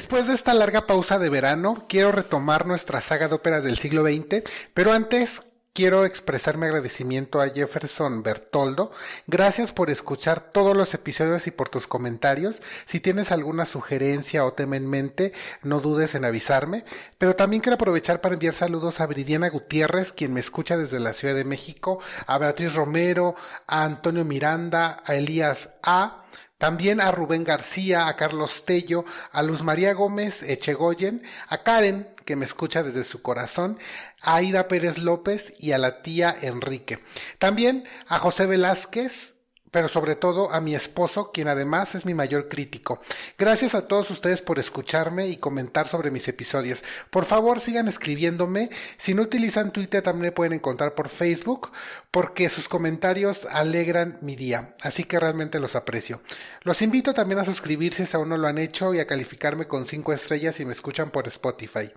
Después de esta larga pausa de verano, quiero retomar nuestra saga de óperas del siglo XX, pero antes quiero expresar mi agradecimiento a Jefferson Bertoldo. Gracias por escuchar todos los episodios y por tus comentarios. Si tienes alguna sugerencia o tema en mente, no dudes en avisarme. Pero también quiero aprovechar para enviar saludos a Viridiana Gutiérrez, quien me escucha desde la Ciudad de México, a Beatriz Romero, a Antonio Miranda, a Elías A. También a Rubén García, a Carlos Tello, a Luz María Gómez Echegoyen, a Karen, que me escucha desde su corazón, a Aida Pérez López y a la tía Enrique. También a José Velázquez, pero sobre todo a mi esposo, quien además es mi mayor crítico. Gracias a todos ustedes por escucharme y comentar sobre mis episodios. Por favor, sigan escribiéndome. Si no utilizan Twitter, también me pueden encontrar por Facebook, porque sus comentarios alegran mi día. Así que realmente los aprecio. Los invito también a suscribirse si aún no lo han hecho y a calificarme con cinco estrellas si me escuchan por Spotify.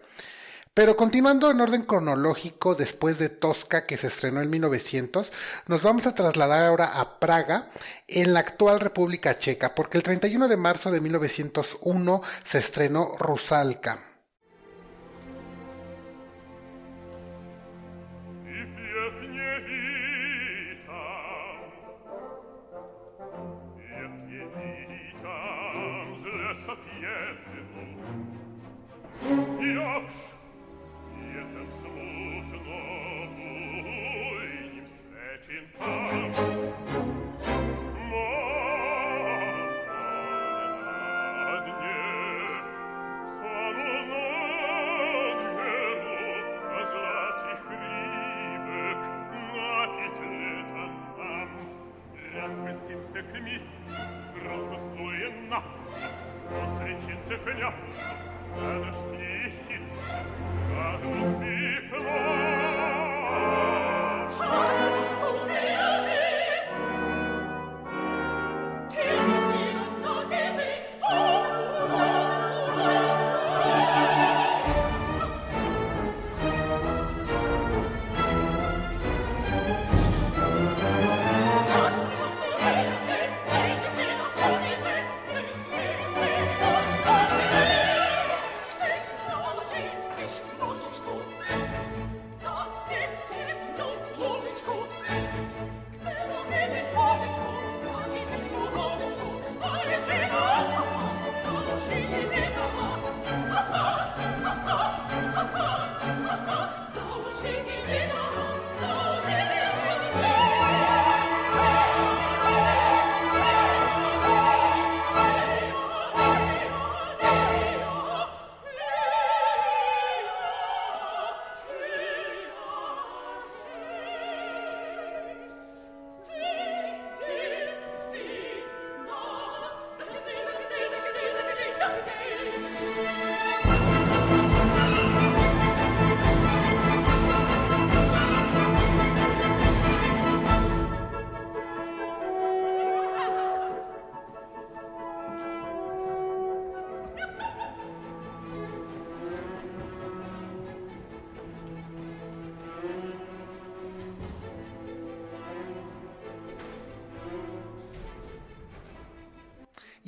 Pero continuando en orden cronológico, después de Tosca, que se estrenó en 1900, nos vamos a trasladar ahora a Praga, en la actual República Checa, porque el 31 de marzo de 1901 se estrenó Rusalka.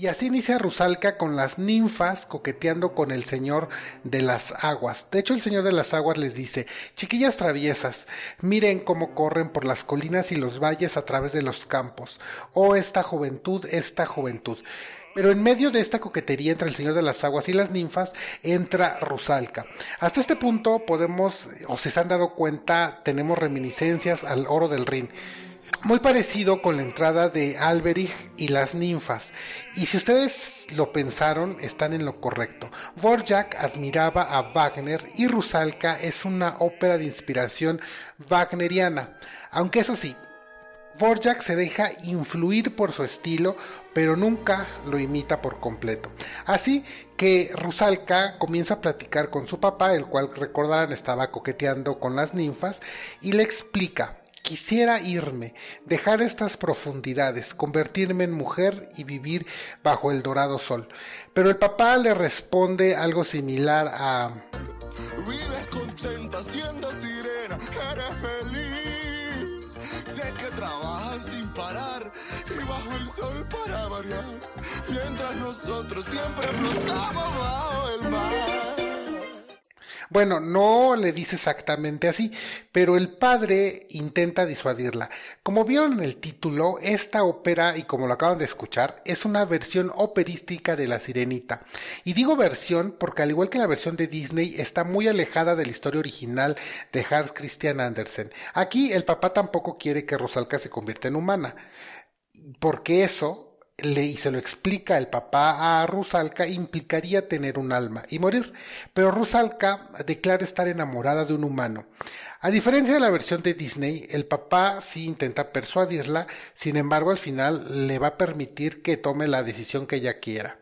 Y así inicia Rusalka con las ninfas coqueteando con el Señor de las Aguas. De hecho, el Señor de las Aguas les dice, chiquillas traviesas, miren cómo corren por las colinas y los valles a través de los campos. Oh, esta juventud, esta juventud. Pero en medio de esta coquetería entre el Señor de las Aguas y las ninfas entra Rusalka. Hasta este punto podemos, o si se han dado cuenta, tenemos reminiscencias al oro del Rin muy parecido con la entrada de Alberich y las ninfas. Y si ustedes lo pensaron, están en lo correcto. Vorjak admiraba a Wagner y Rusalka es una ópera de inspiración wagneriana. Aunque eso sí, Vorjak se deja influir por su estilo, pero nunca lo imita por completo. Así que Rusalka comienza a platicar con su papá, el cual recordarán estaba coqueteando con las ninfas, y le explica Quisiera irme, dejar estas profundidades, convertirme en mujer y vivir bajo el dorado sol. Pero el papá le responde algo similar a... Vives contenta siendo sirena, eres feliz. Sé que trabajan sin parar y bajo el sol para variar. Mientras nosotros siempre flotamos Bueno, no le dice exactamente así, pero el padre intenta disuadirla. Como vieron en el título, esta ópera, y como lo acaban de escuchar, es una versión operística de La Sirenita. Y digo versión porque al igual que la versión de Disney, está muy alejada de la historia original de Hans Christian Andersen. Aquí el papá tampoco quiere que Rosalca se convierta en humana, porque eso le, y se lo explica el papá a Rusalka, implicaría tener un alma y morir. Pero Rusalka declara estar enamorada de un humano. A diferencia de la versión de Disney, el papá sí intenta persuadirla, sin embargo al final le va a permitir que tome la decisión que ella quiera.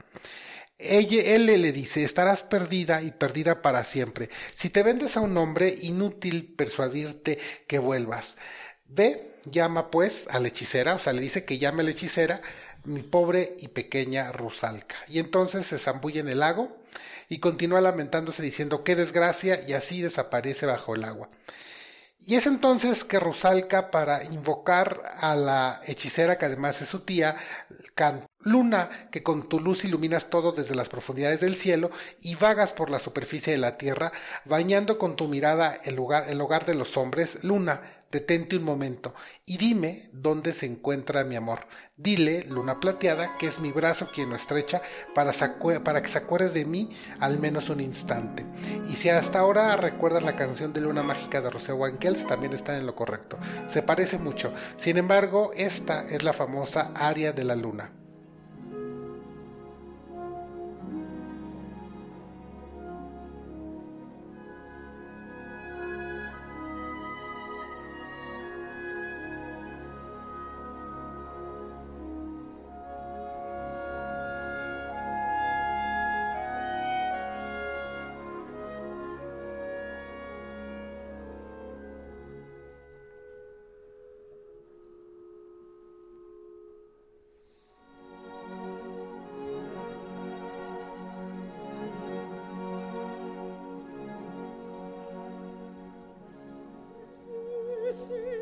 Ella, él le dice, estarás perdida y perdida para siempre. Si te vendes a un hombre, inútil persuadirte que vuelvas. Ve, llama pues a la hechicera, o sea, le dice que llame a la hechicera, mi pobre y pequeña Rusalka. Y entonces se zambulle en el lago y continúa lamentándose diciendo qué desgracia y así desaparece bajo el agua. Y es entonces que Rusalka, para invocar a la hechicera, que además es su tía, canta Luna, que con tu luz iluminas todo desde las profundidades del cielo y vagas por la superficie de la tierra, bañando con tu mirada el lugar, el hogar de los hombres, Luna, detente un momento y dime dónde se encuentra mi amor. Dile, luna plateada, que es mi brazo quien lo estrecha para, que se acuerde de mí al menos un instante. Y si hasta ahora recuerdas la canción de Luna Mágica de Rosé Wankels, también está en lo correcto. Se parece mucho. Sin embargo, esta es la famosa aria de la luna. see.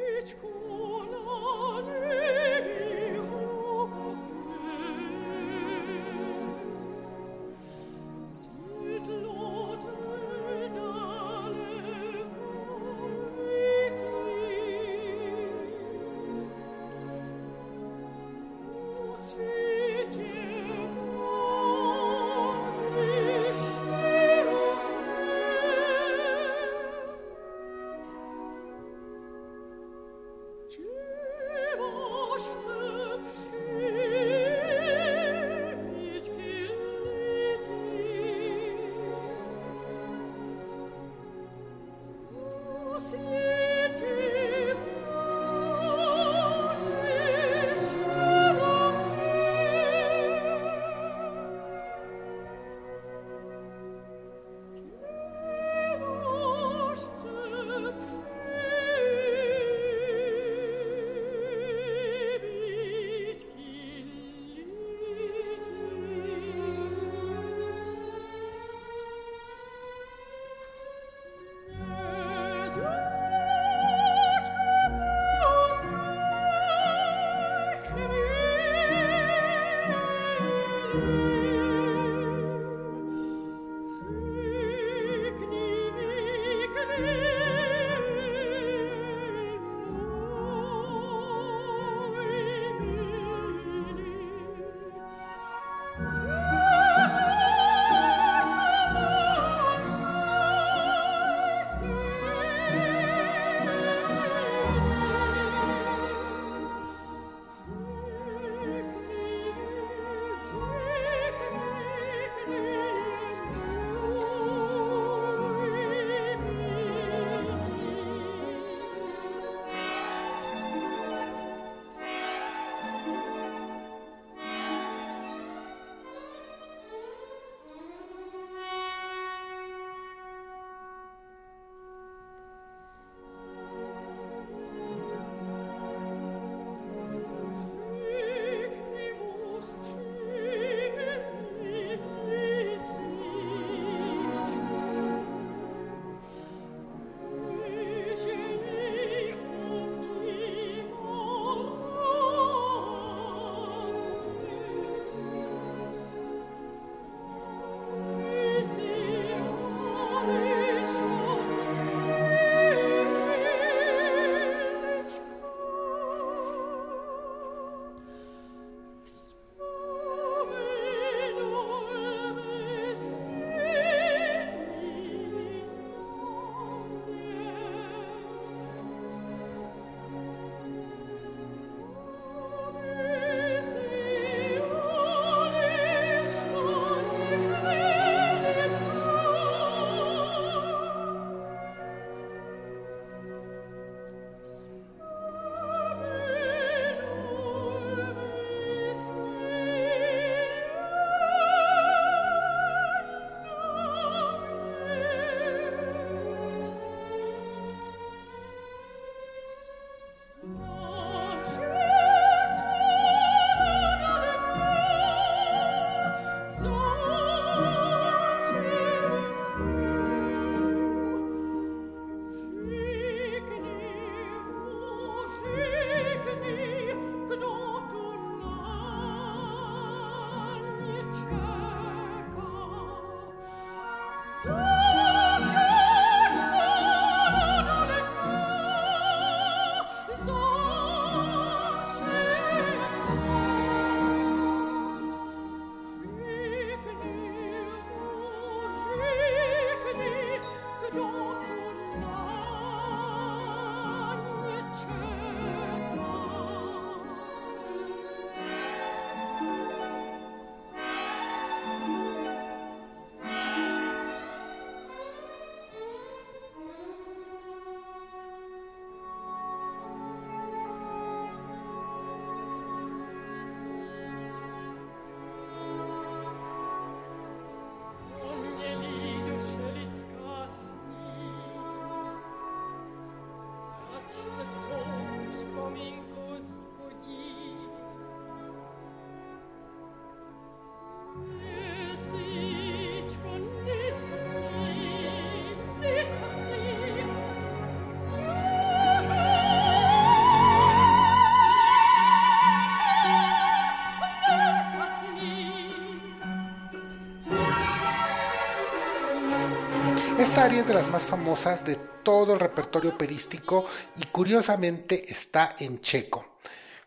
Esta aria es de las más famosas de todo el repertorio operístico y curiosamente está en checo.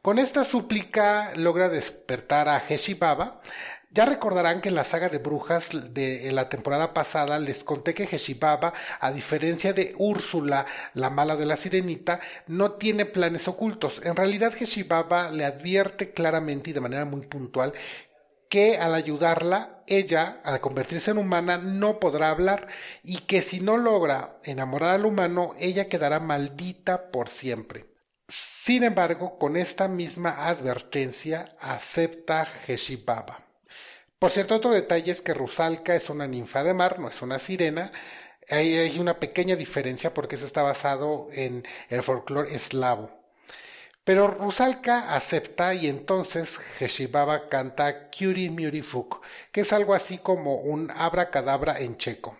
Con esta súplica logra despertar a Heshi Baba, ya recordarán que en la saga de brujas de la temporada pasada les conté que Heshibaba, a diferencia de Úrsula, la mala de la sirenita, no tiene planes ocultos. En realidad Heshibaba le advierte claramente y de manera muy puntual que al ayudarla, ella, al convertirse en humana, no podrá hablar y que si no logra enamorar al humano, ella quedará maldita por siempre. Sin embargo, con esta misma advertencia acepta Heshibaba. Por cierto, otro detalle es que Rusalka es una ninfa de mar, no es una sirena. Hay, una pequeña diferencia porque eso está basado en el folclore eslavo. Pero Rusalka acepta y entonces Heshibaba canta Kyuri Murifuk, que es algo así como un abracadabra en checo.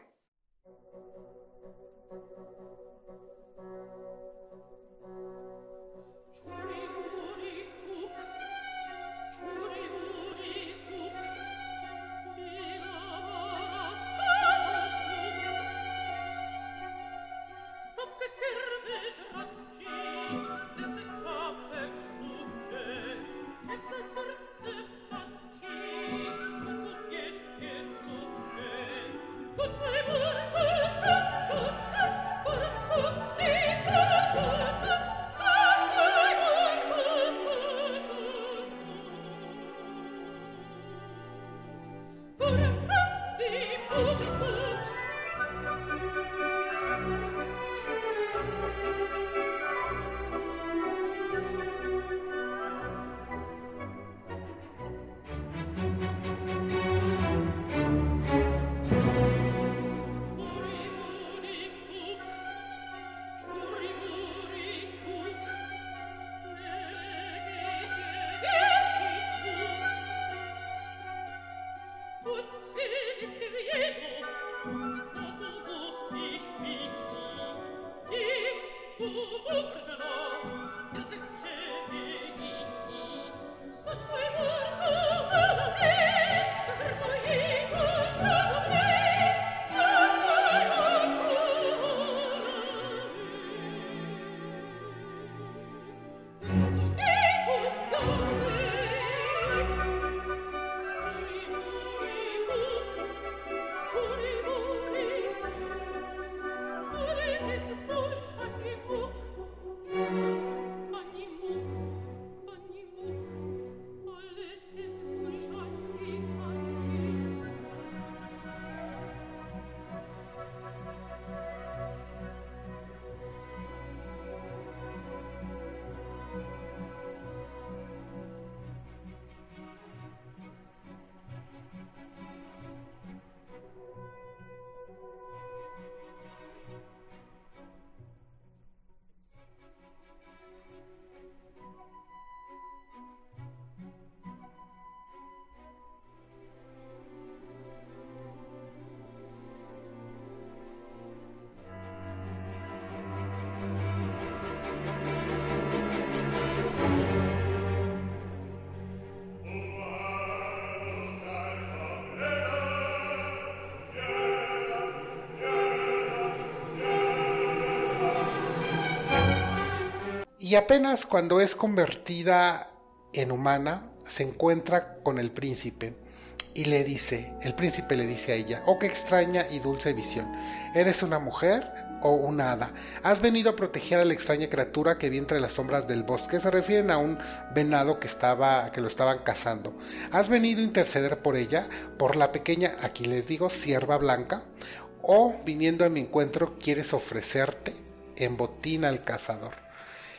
Y apenas cuando es convertida en humana, se encuentra con el príncipe y le dice, el príncipe le dice a ella, oh qué extraña y dulce visión, ¿eres una mujer o una hada? Has venido a proteger a la extraña criatura que vi entre las sombras del bosque, se refieren a un venado que estaba, que lo estaban cazando. ¿Has venido a interceder por ella, por la pequeña, aquí les digo, sierva blanca? ¿O viniendo a mi encuentro quieres ofrecerte en botín al cazador?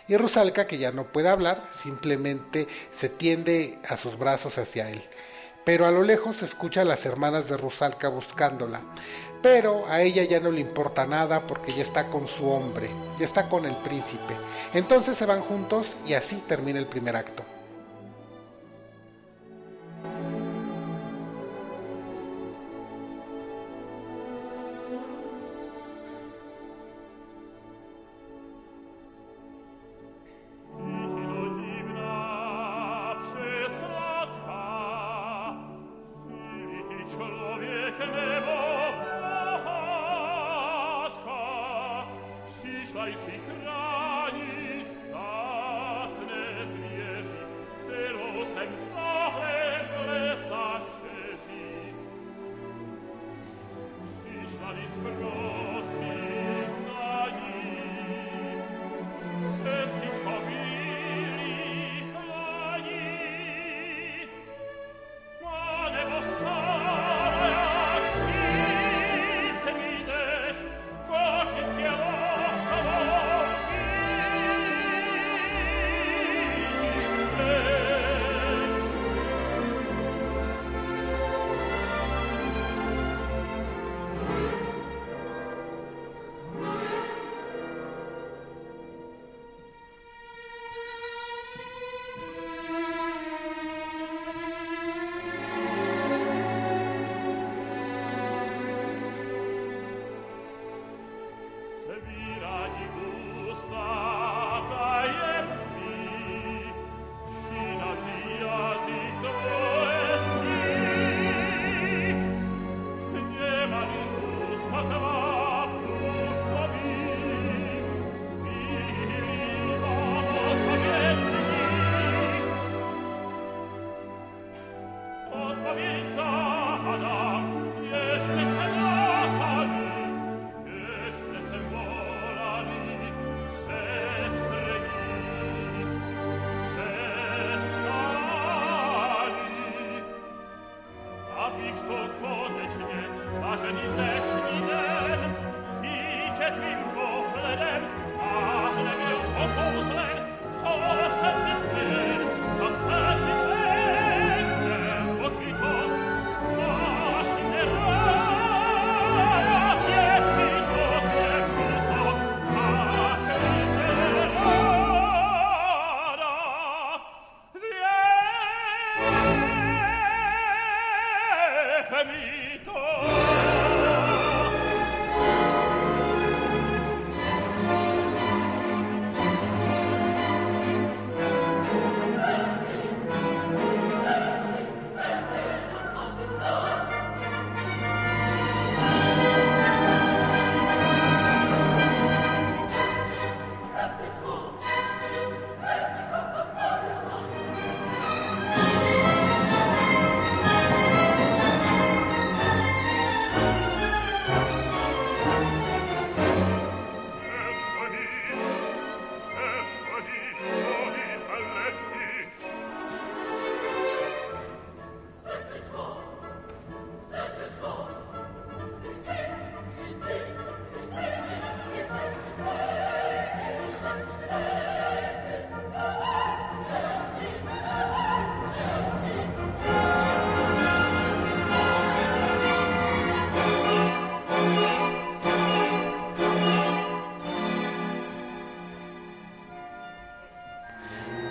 Y Rusalka, que ya no puede hablar, simplemente se tiende a sus brazos hacia él. Pero a lo lejos se escucha a las hermanas de Rusalka buscándola. Pero a ella ya no le importa nada porque ya está con su hombre, ya está con el príncipe. Entonces se van juntos y así termina el primer acto.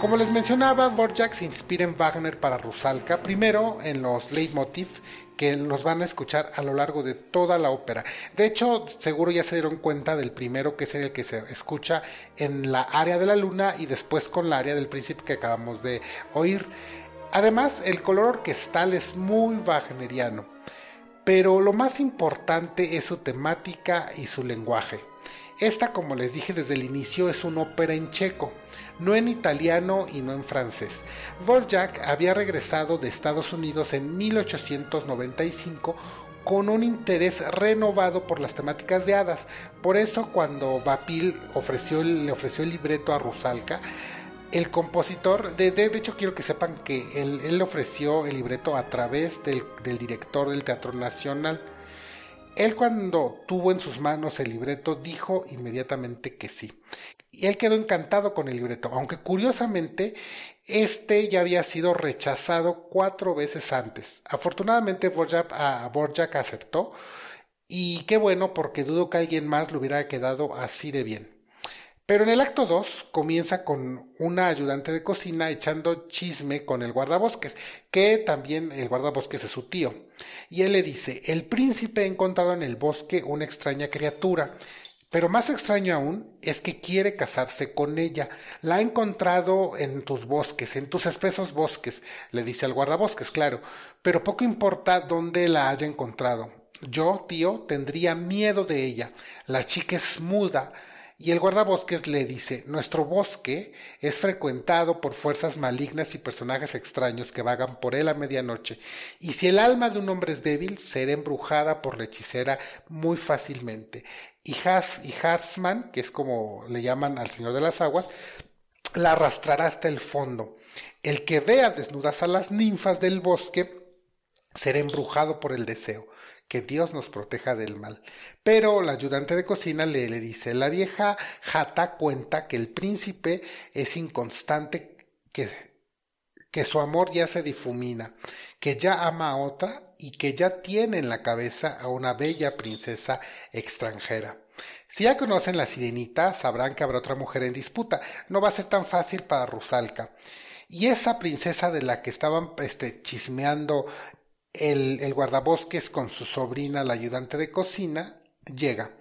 Como les mencionaba, Borjak se inspira en Wagner para Rusalka, primero en los leitmotiv que los van a escuchar a lo largo de toda la ópera. De hecho, seguro ya se dieron cuenta del primero, que es el que se escucha en la área de la luna y después con la área del príncipe que acabamos de oír. Además, el color orquestal es muy wagneriano, pero lo más importante es su temática y su lenguaje. Esta, como les dije desde el inicio, es una ópera en checo, no en italiano y no en francés. Vorjak había regresado de Estados Unidos en 1895 con un interés renovado por las temáticas de hadas. Por eso cuando Vapil le ofreció el libreto a Rusalka, el compositor, de, de, hecho quiero que sepan que él, le ofreció el libreto a través del, del director del Teatro Nacional, él cuando tuvo en sus manos el libreto dijo inmediatamente que sí. Y él quedó encantado con el libreto, aunque curiosamente este ya había sido rechazado cuatro veces antes. Afortunadamente Borjak, a Borjak aceptó y qué bueno porque dudo que alguien más lo hubiera quedado así de bien. Pero en el acto 2 comienza con una ayudante de cocina echando chisme con el guardabosques, que también el guardabosques es su tío. Y él le dice, el príncipe ha encontrado en el bosque una extraña criatura, pero más extraño aún es que quiere casarse con ella. La ha encontrado en tus bosques, en tus espesos bosques, le dice al guardabosques, claro, pero poco importa dónde la haya encontrado. Yo, tío, tendría miedo de ella. La chica es muda, y el guardabosques le dice, nuestro bosque es frecuentado por fuerzas malignas y personajes extraños que vagan por él a medianoche, y si el alma de un hombre es débil, será embrujada por la hechicera muy fácilmente. Y, Has, que es como le llaman al Señor de las Aguas, la arrastrará hasta el fondo. El que vea desnudas a las ninfas del bosque será embrujado por el deseo que Dios nos proteja del mal. Pero la ayudante de cocina le, le dice, la vieja jata cuenta que el príncipe es inconstante, que, que su amor ya se difumina, que ya ama a otra y que ya tiene en la cabeza a una bella princesa extranjera. Si ya conocen la sirenita, sabrán que habrá otra mujer en disputa. No va a ser tan fácil para Rusalka. Y esa princesa de la que estaban este, chismeando el, el guardabosques con su sobrina, la ayudante de cocina, llega.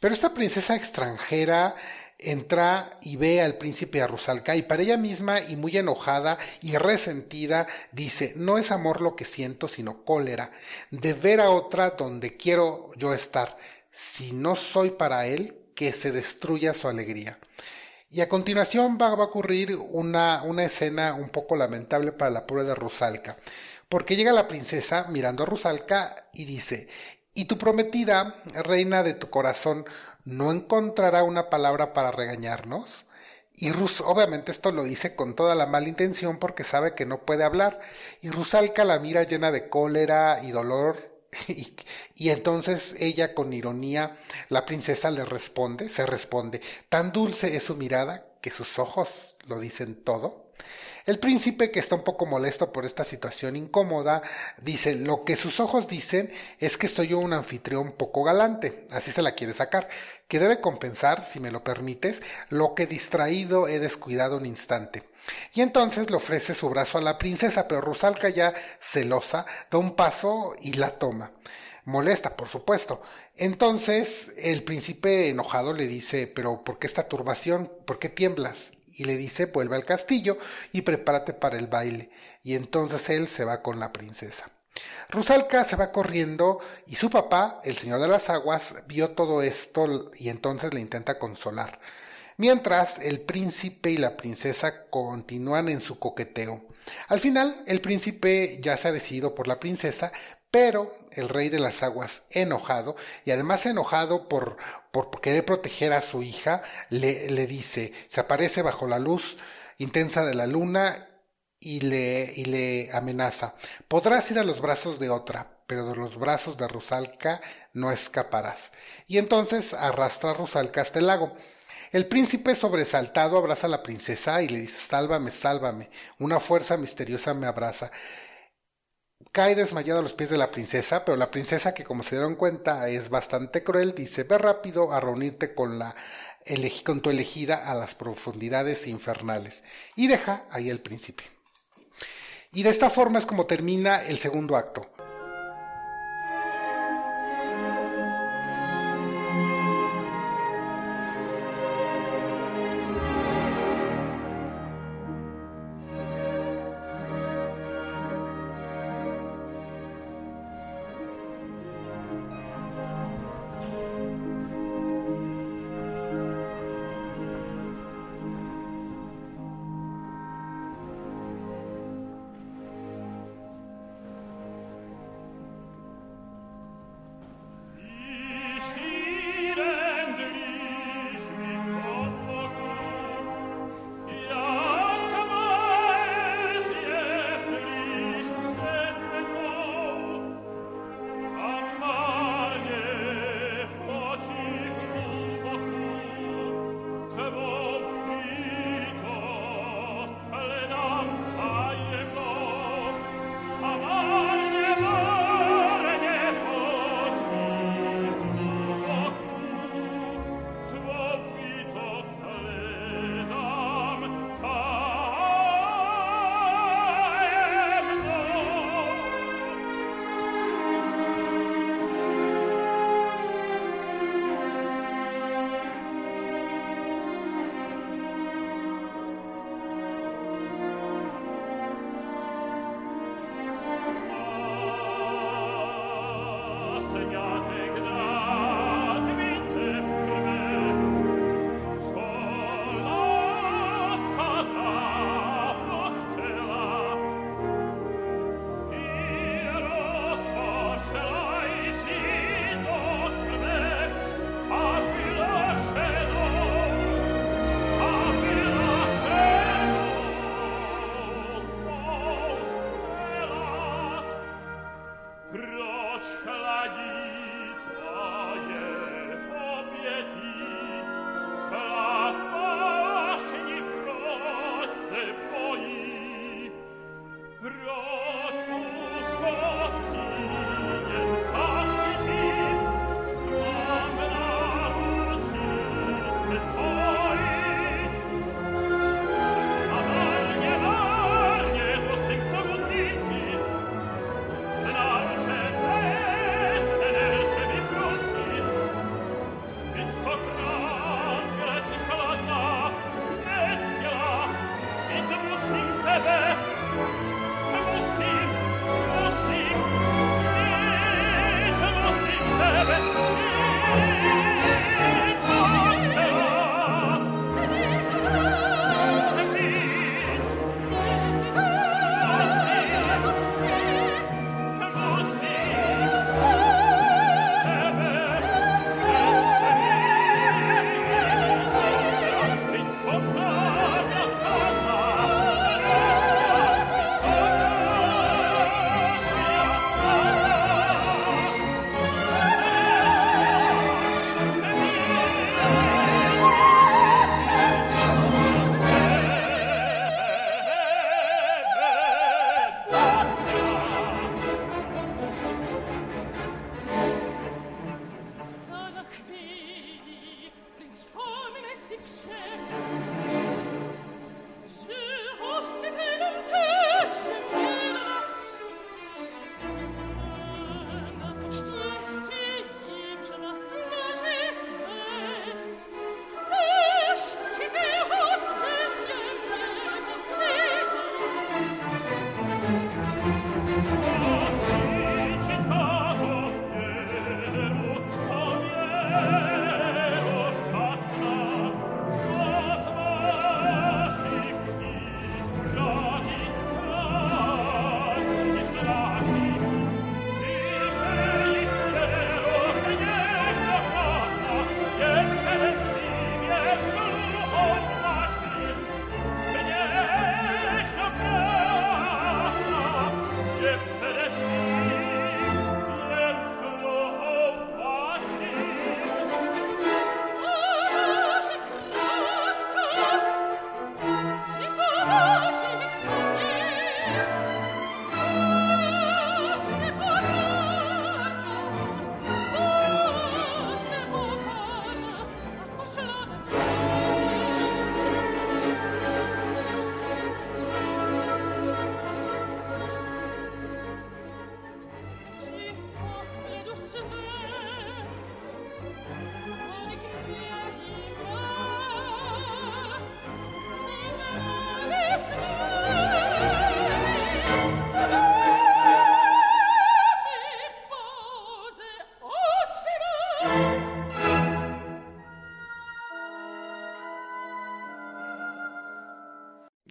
Pero esta princesa extranjera entra y ve al príncipe a Rusalka y para ella misma y muy enojada y resentida dice, no es amor lo que siento, sino cólera, de ver a otra donde quiero yo estar. Si no soy para él, que se destruya su alegría. Y a continuación va, a ocurrir una, una escena un poco lamentable para la pobre de Rusalka porque llega la princesa mirando a Rusalka y dice, y tu prometida, reina de tu corazón, no encontrará una palabra para regañarnos. Y Rus, obviamente esto lo dice con toda la mala intención porque sabe que no puede hablar. Y Rusalka la mira llena de cólera y dolor. Y, y, entonces ella con ironía, la princesa le responde, se responde, tan dulce es su mirada que sus ojos lo dicen todo. El príncipe, que está un poco molesto por esta situación incómoda, dice, lo que sus ojos dicen es que soy yo un anfitrión poco galante, así se la quiere sacar, que debe compensar, si me lo permites, lo que distraído he descuidado un instante. Y entonces le ofrece su brazo a la princesa, pero Rusalka ya celosa da un paso y la toma. Molesta, por supuesto. Entonces el príncipe enojado le dice, pero ¿por qué esta turbación? ¿Por qué tiemblas? Y le dice vuelve al castillo y prepárate para el baile. Y entonces él se va con la princesa. Rusalka se va corriendo y su papá, el señor de las aguas, vio todo esto y entonces le intenta consolar. Mientras el príncipe y la princesa continúan en su coqueteo. Al final, el príncipe ya se ha decidido por la princesa, pero el rey de las aguas, enojado, y además enojado por, por querer proteger a su hija, le, le dice, se aparece bajo la luz intensa de la luna y le, y le amenaza. Podrás ir a los brazos de otra, pero de los brazos de Rusalka no escaparás. Y entonces arrastra a Rusalka hasta el lago. El príncipe sobresaltado abraza a la princesa y le dice Sálvame, sálvame. Una fuerza misteriosa me abraza cae desmayado a los pies de la princesa, pero la princesa, que como se dieron cuenta es bastante cruel, dice, ve rápido a reunirte con, la, tu elegida a las profundidades infernales. Y deja ahí el príncipe. Y de esta forma es como termina el segundo acto.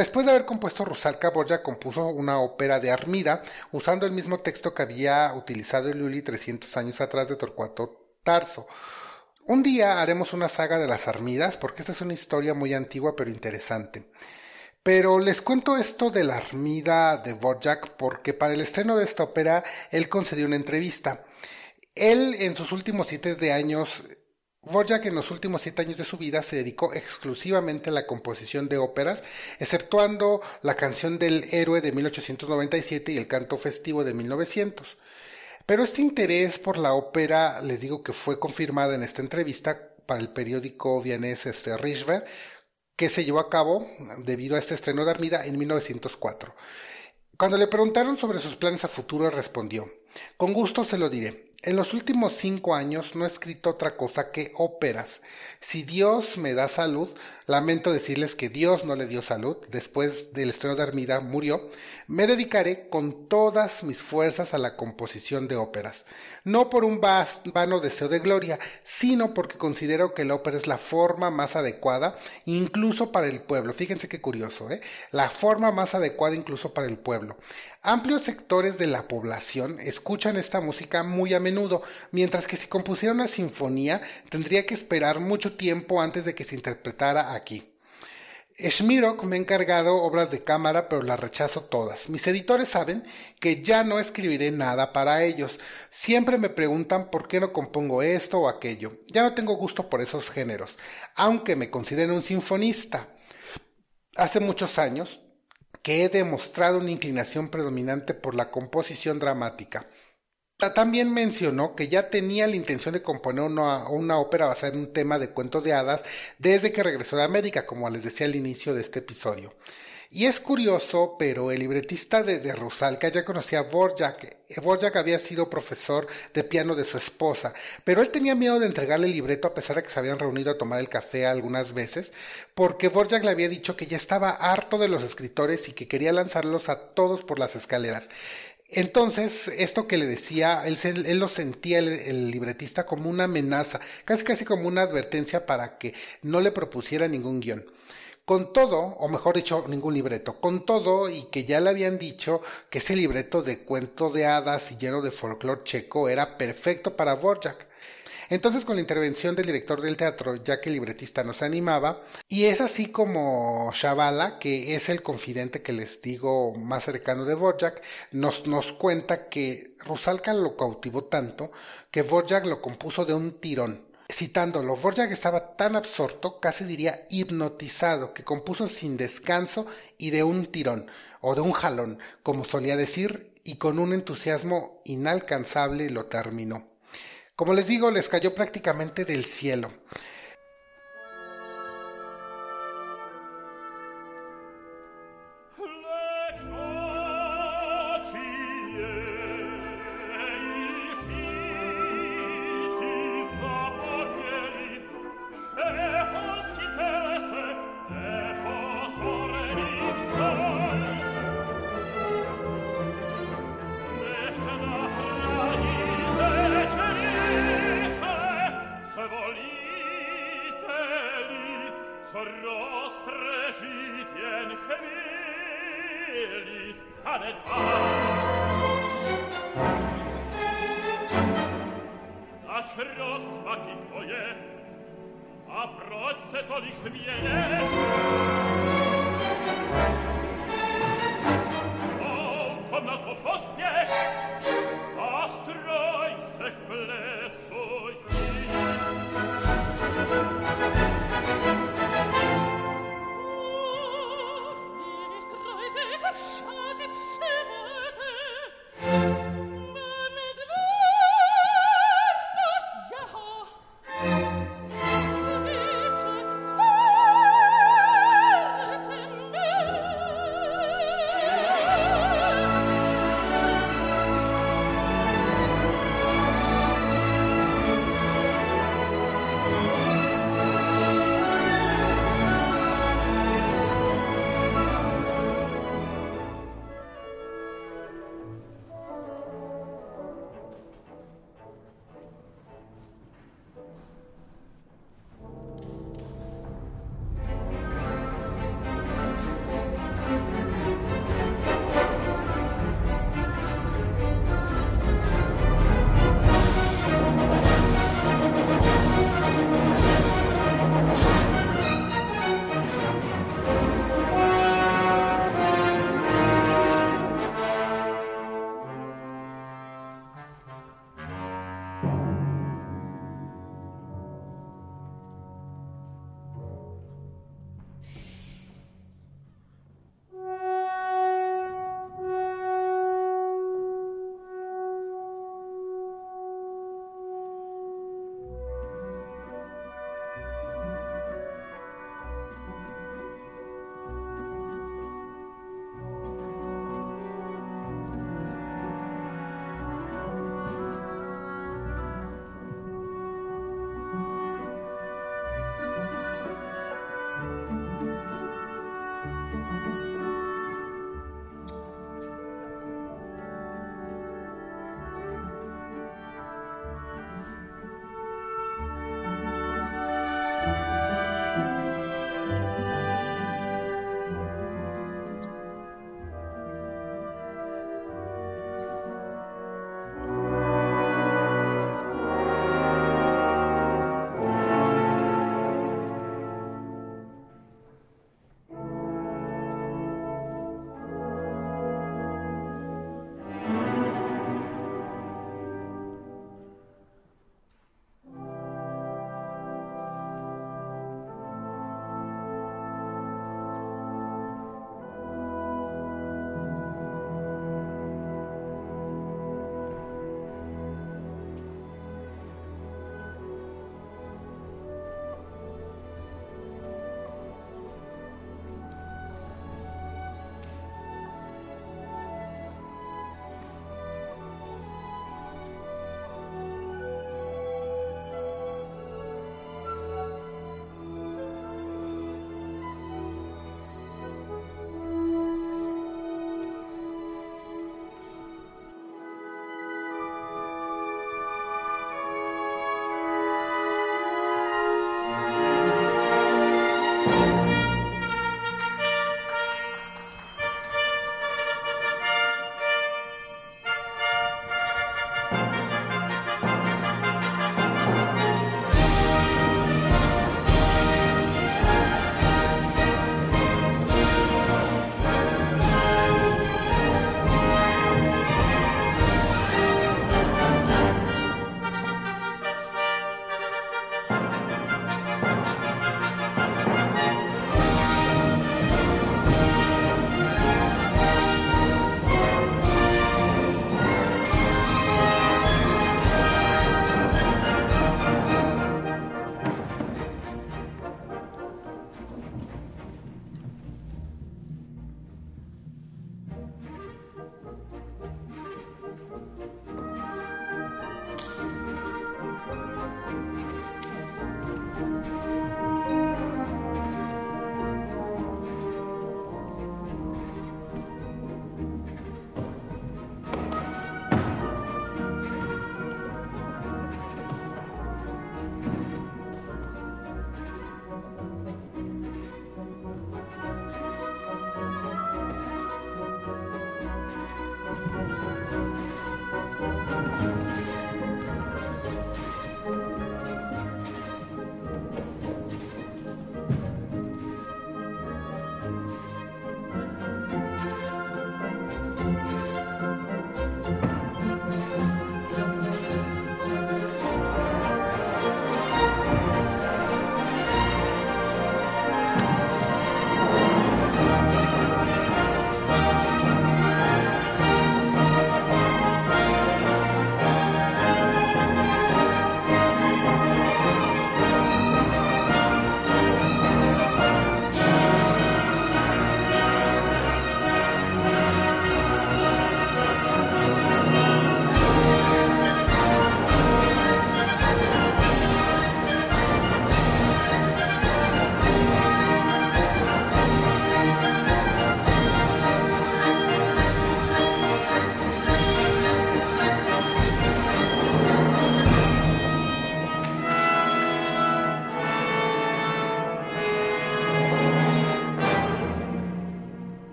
Después de haber compuesto Rusalka, Borja compuso una ópera de Armida usando el mismo texto que había utilizado Lully 300 años atrás de Torcuato Tarso. Un día haremos una saga de las Armidas porque esta es una historia muy antigua pero interesante. Pero les cuento esto de la Armida de Borjak porque para el estreno de esta ópera él concedió una entrevista. Él en sus últimos siete años Dvorak en los últimos siete años de su vida se dedicó exclusivamente a la composición de óperas, exceptuando la canción del héroe de 1897 y el canto festivo de 1900. Pero este interés por la ópera, les digo que fue confirmada en esta entrevista para el periódico vienés este, que se llevó a cabo debido a este estreno de Armida en 1904. Cuando le preguntaron sobre sus planes a futuro, respondió, con gusto se lo diré. En los últimos cinco años no he escrito otra cosa que óperas. Si Dios me da salud, lamento decirles que Dios no le dio salud, después del estreno de Armida murió, me dedicaré con todas mis fuerzas a la composición de óperas. No por un vano deseo de gloria, sino porque considero que la ópera es la forma más adecuada, incluso para el pueblo. Fíjense qué curioso, ¿eh? La forma más adecuada incluso para el pueblo. Amplios sectores de la población escuchan esta música muy a menudo, mientras que si compusiera una sinfonía tendría que esperar mucho tiempo antes de que se interpretara aquí. Me ha encargado obras de cámara, pero las rechazo todas. Mis editores saben que ya no escribiré nada para ellos. Siempre me preguntan por qué no compongo esto o aquello. Ya no tengo gusto por esos géneros, aunque me considero un sinfonista. Hace muchos años que he demostrado una inclinación predominante por la composición dramática. También mencionó que ya tenía la intención de componer una, ópera basada en un tema de cuento de hadas desde que regresó de América, como les decía al inicio de este episodio. Y es curioso, pero el libretista de, de Rusalka ya conocía a Borjak. Borjak había sido profesor de piano de su esposa, pero él tenía miedo de entregarle el libreto a pesar de que se habían reunido a tomar el café algunas veces, porque Borjak le había dicho que ya estaba harto de los escritores y que quería lanzarlos a todos por las escaleras. Entonces, esto que le decía, él, él lo sentía el, libretista como una amenaza, casi casi como una advertencia para que no le propusiera ningún guion. Con todo, o mejor dicho, ningún libreto, con todo y que ya le habían dicho que ese libreto de cuento de hadas y lleno de folclore checo era perfecto para Borjak. Entonces, con la intervención del director del teatro, ya que el libretista nos animaba, y es así como Shavala, que es el confidente que les digo más cercano de Borjak, nos, nos cuenta que Rusalka lo cautivó tanto que Borjak lo compuso de un tirón Citándolo, Borjak estaba tan absorto, casi diría hipnotizado, que compuso sin descanso y de un tirón, o de un jalón, como solía decir, y con un entusiasmo inalcanzable lo terminó. Como les digo, les cayó prácticamente del cielo.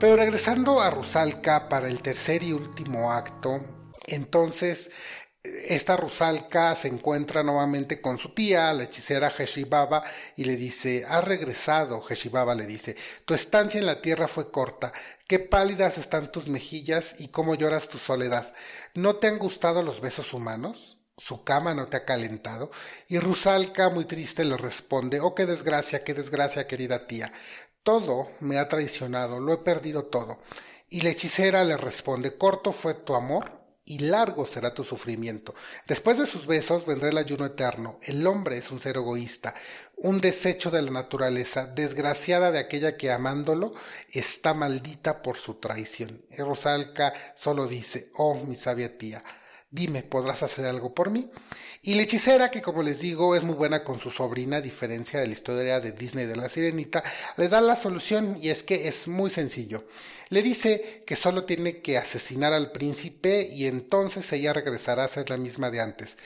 Pero regresando a Rusalka para el tercer y último acto, entonces esta Rusalka se encuentra nuevamente con su tía, la hechicera Heshibaba, y le dice, has regresado, Heshibaba le dice, tu estancia en la tierra fue corta, qué pálidas están tus mejillas y cómo lloras tu soledad. ¿No te han gustado los besos humanos? ¿Su cama no te ha calentado? Y Rusalka, muy triste, le responde, oh, qué desgracia, qué desgracia, querida tía. Todo me ha traicionado, lo he perdido todo. Y la hechicera le responde, corto fue tu amor y largo será tu sufrimiento. Después de sus besos vendrá el ayuno eterno. El hombre es un ser egoísta, un desecho de la naturaleza, desgraciada de aquella que amándolo está maldita por su traición. Y Rosalca solo dice, oh mi sabia tía, Dime, ¿podrás hacer algo por mí? Y la hechicera, que como les digo es muy buena con su sobrina, a diferencia de la historia de Disney de la sirenita, le da la solución y es que es muy sencillo. Le dice que solo tiene que asesinar al príncipe y entonces ella regresará a ser la misma de antes.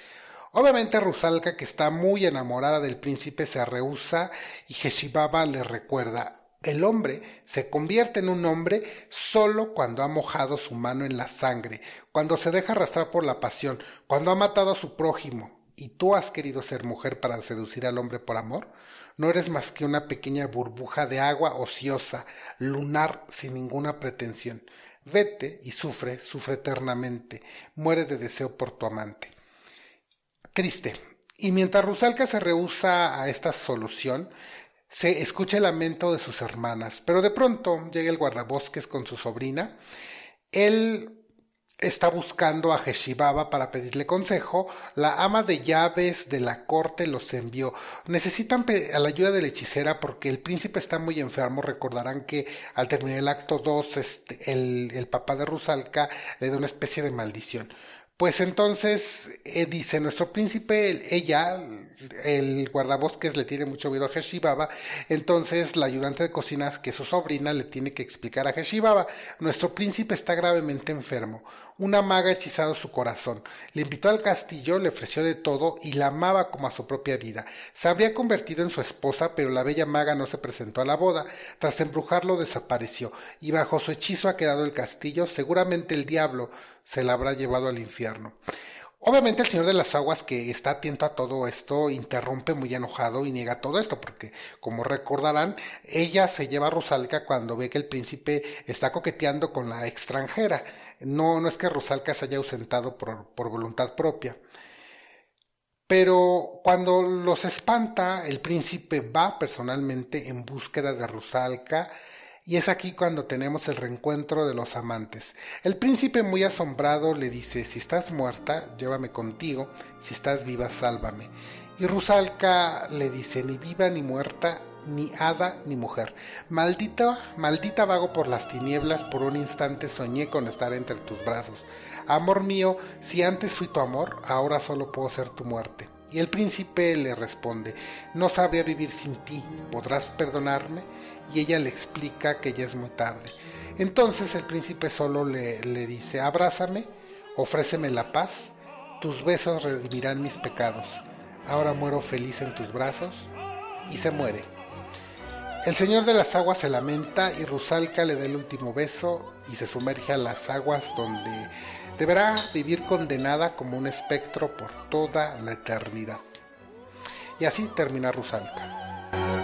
Obviamente Rusalka, que está muy enamorada del príncipe, se rehúsa y Heshibaba le recuerda el hombre se convierte en un hombre solo cuando ha mojado su mano en la sangre, cuando se deja arrastrar por la pasión, cuando ha matado a su prójimo. ¿Y tú has querido ser mujer para seducir al hombre por amor? No eres más que una pequeña burbuja de agua ociosa, lunar, sin ninguna pretensión. Vete y sufre, sufre eternamente, muere de deseo por tu amante. Triste. Y mientras Rusalka se rehúsa a esta solución, se escucha el lamento de sus hermanas, pero de pronto llega el guardabosques con su sobrina. Él está buscando a Jeshibaba para pedirle consejo. La ama de llaves de la corte los envió. Necesitan a la ayuda de la hechicera porque el príncipe está muy enfermo. Recordarán que al terminar el acto 2, este, el, el papá de Rusalka le da una especie de maldición. Pues entonces eh, dice nuestro príncipe, ella, el guardabosques le tiene mucho miedo a Heshibaba, entonces la ayudante de cocina, que es su sobrina, le tiene que explicar a Heshibaba, nuestro príncipe está gravemente enfermo, una maga hechizado su corazón, le invitó al castillo, le ofreció de todo y la amaba como a su propia vida. Se habría convertido en su esposa, pero la bella maga no se presentó a la boda, tras embrujarlo desapareció, y bajo su hechizo ha quedado el castillo, seguramente el diablo se la habrá llevado al infierno. Obviamente el Señor de las Aguas, que está atento a todo esto, interrumpe muy enojado y niega todo esto, porque como recordarán, ella se lleva a Rosalca cuando ve que el príncipe está coqueteando con la extranjera. No, no es que Rosalca se haya ausentado por, por voluntad propia. Pero cuando los espanta, el príncipe va personalmente en búsqueda de Rusalka, y es aquí cuando tenemos el reencuentro de los amantes. El príncipe muy asombrado le dice, si estás muerta, llévame contigo, si estás viva, sálvame. Y Rusalka le dice, ni viva ni muerta, ni hada ni mujer. Maldita, maldita vago por las tinieblas, por un instante soñé con estar entre tus brazos. Amor mío, si antes fui tu amor, ahora solo puedo ser tu muerte. Y el príncipe le responde, no sabría vivir sin ti, ¿podrás perdonarme? y ella le explica que ya es muy tarde. Entonces el príncipe solo le, le dice, abrázame, ofréceme la paz, tus besos redimirán mis pecados. Ahora muero feliz en tus brazos y se muere. El señor de las aguas se lamenta y Rusalka le da el último beso y se sumerge a las aguas donde deberá vivir condenada como un espectro por toda la eternidad. Y así termina Rusalka.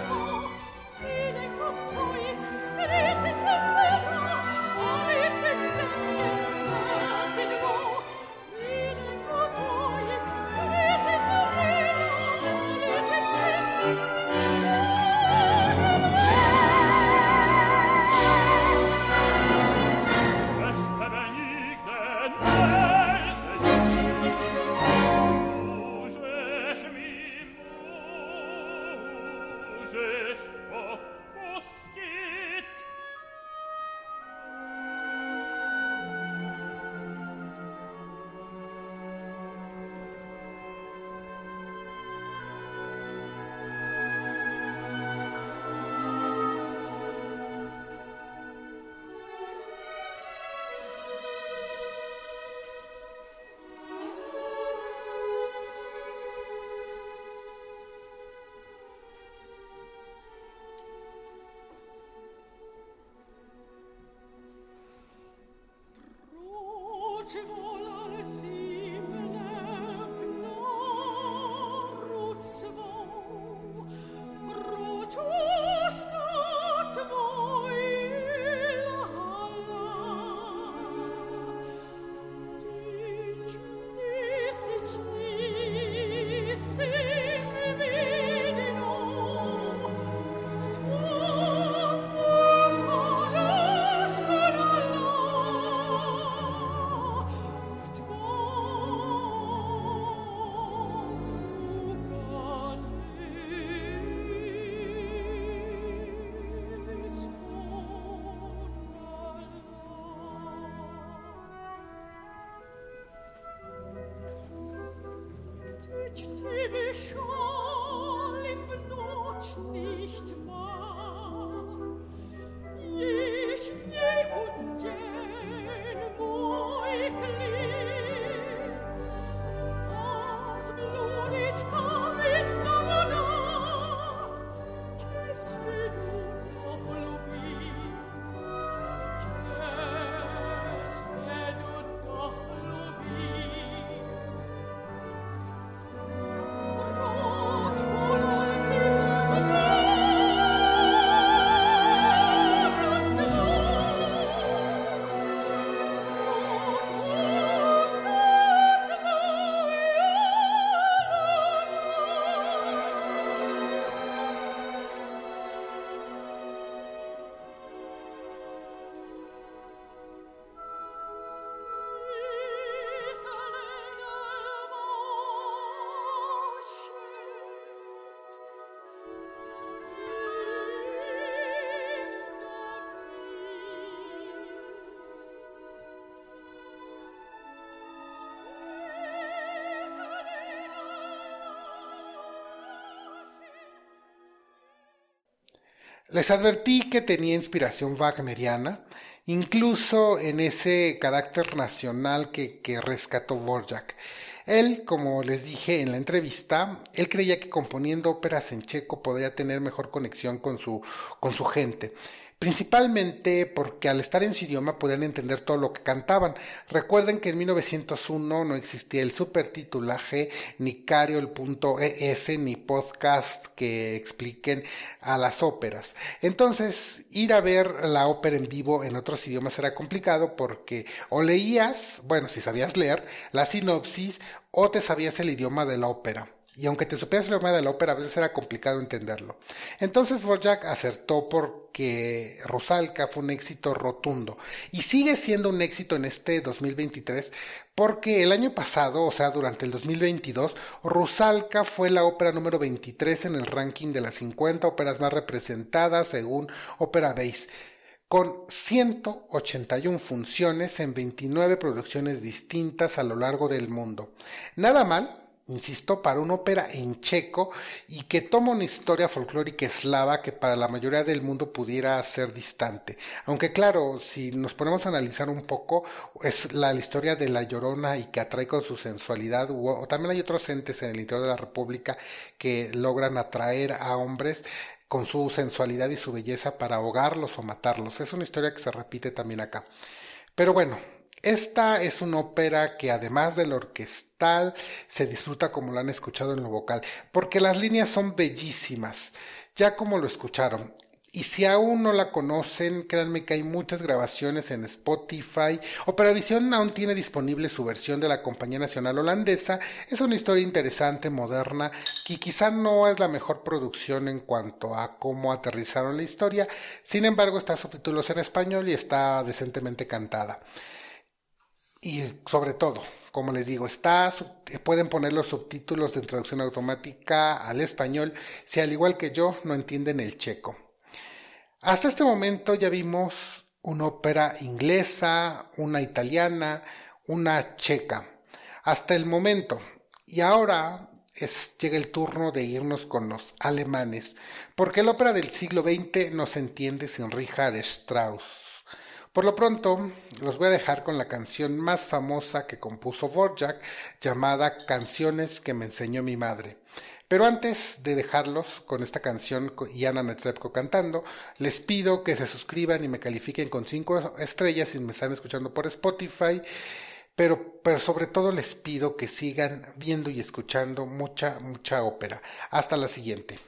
voce vola le si Les advertí que tenía inspiración wagneriana, incluso en ese carácter nacional que, rescató Borjak. Él, como les dije en la entrevista, él creía que componiendo óperas en checo podría tener mejor conexión con su, con su gente principalmente porque al estar en su idioma podían entender todo lo que cantaban. Recuerden que en 1901 no existía el supertitulaje, ni Cariol.es, ni podcast que expliquen a las óperas. Entonces, ir a ver la ópera en vivo en otros idiomas era complicado porque o leías, bueno, si sabías leer, la sinopsis, o te sabías el idioma de la ópera y aunque te supieras el idioma de la ópera, a veces era complicado entenderlo. Entonces Borjak acertó porque Rusalka fue un éxito rotundo y sigue siendo un éxito en este 2023 porque el año pasado, o sea, durante el 2022, Rusalka fue la ópera número 23 en el ranking de las 50 óperas más representadas según Opera Base con 181 funciones en 29 producciones distintas a lo largo del mundo. Nada mal, insisto, para una ópera en checo y que toma una historia folclórica eslava que para la mayoría del mundo pudiera ser distante. Aunque claro, si nos ponemos a analizar un poco, es la, historia de la llorona y que atrae con su sensualidad, o, también hay otros entes en el interior de la República que logran atraer a hombres con su sensualidad y su belleza para ahogarlos o matarlos. Es una historia que se repite también acá. Pero bueno, esta es una ópera que además del orquestal se disfruta como lo han escuchado en lo vocal, porque las líneas son bellísimas, ya como lo escucharon. Y si aún no la conocen, créanme que hay muchas grabaciones en Spotify. Operavisión aún tiene disponible su versión de la Compañía Nacional Holandesa. Es una historia interesante, moderna, que quizá no es la mejor producción en cuanto a cómo aterrizaron la historia. Sin embargo, está subtítulos en español y está decentemente cantada y sobre todo, como les digo, está, pueden poner los subtítulos de traducción automática al español si al igual que yo no entienden el checo. Hasta este momento ya vimos una ópera inglesa, una italiana, una checa. Hasta el momento. Y ahora es, llega el turno de irnos con los alemanes, porque la ópera del siglo XX no se entiende sin Richard Strauss. Por lo pronto, los voy a dejar con la canción más famosa que compuso Borjak, llamada Canciones que me enseñó mi madre. Pero antes de dejarlos con esta canción y Ana Netrebko cantando, les pido que se suscriban y me califiquen con cinco estrellas si me están escuchando por Spotify pero, pero sobre todo les pido que sigan viendo y escuchando mucha, mucha ópera. Hasta la siguiente.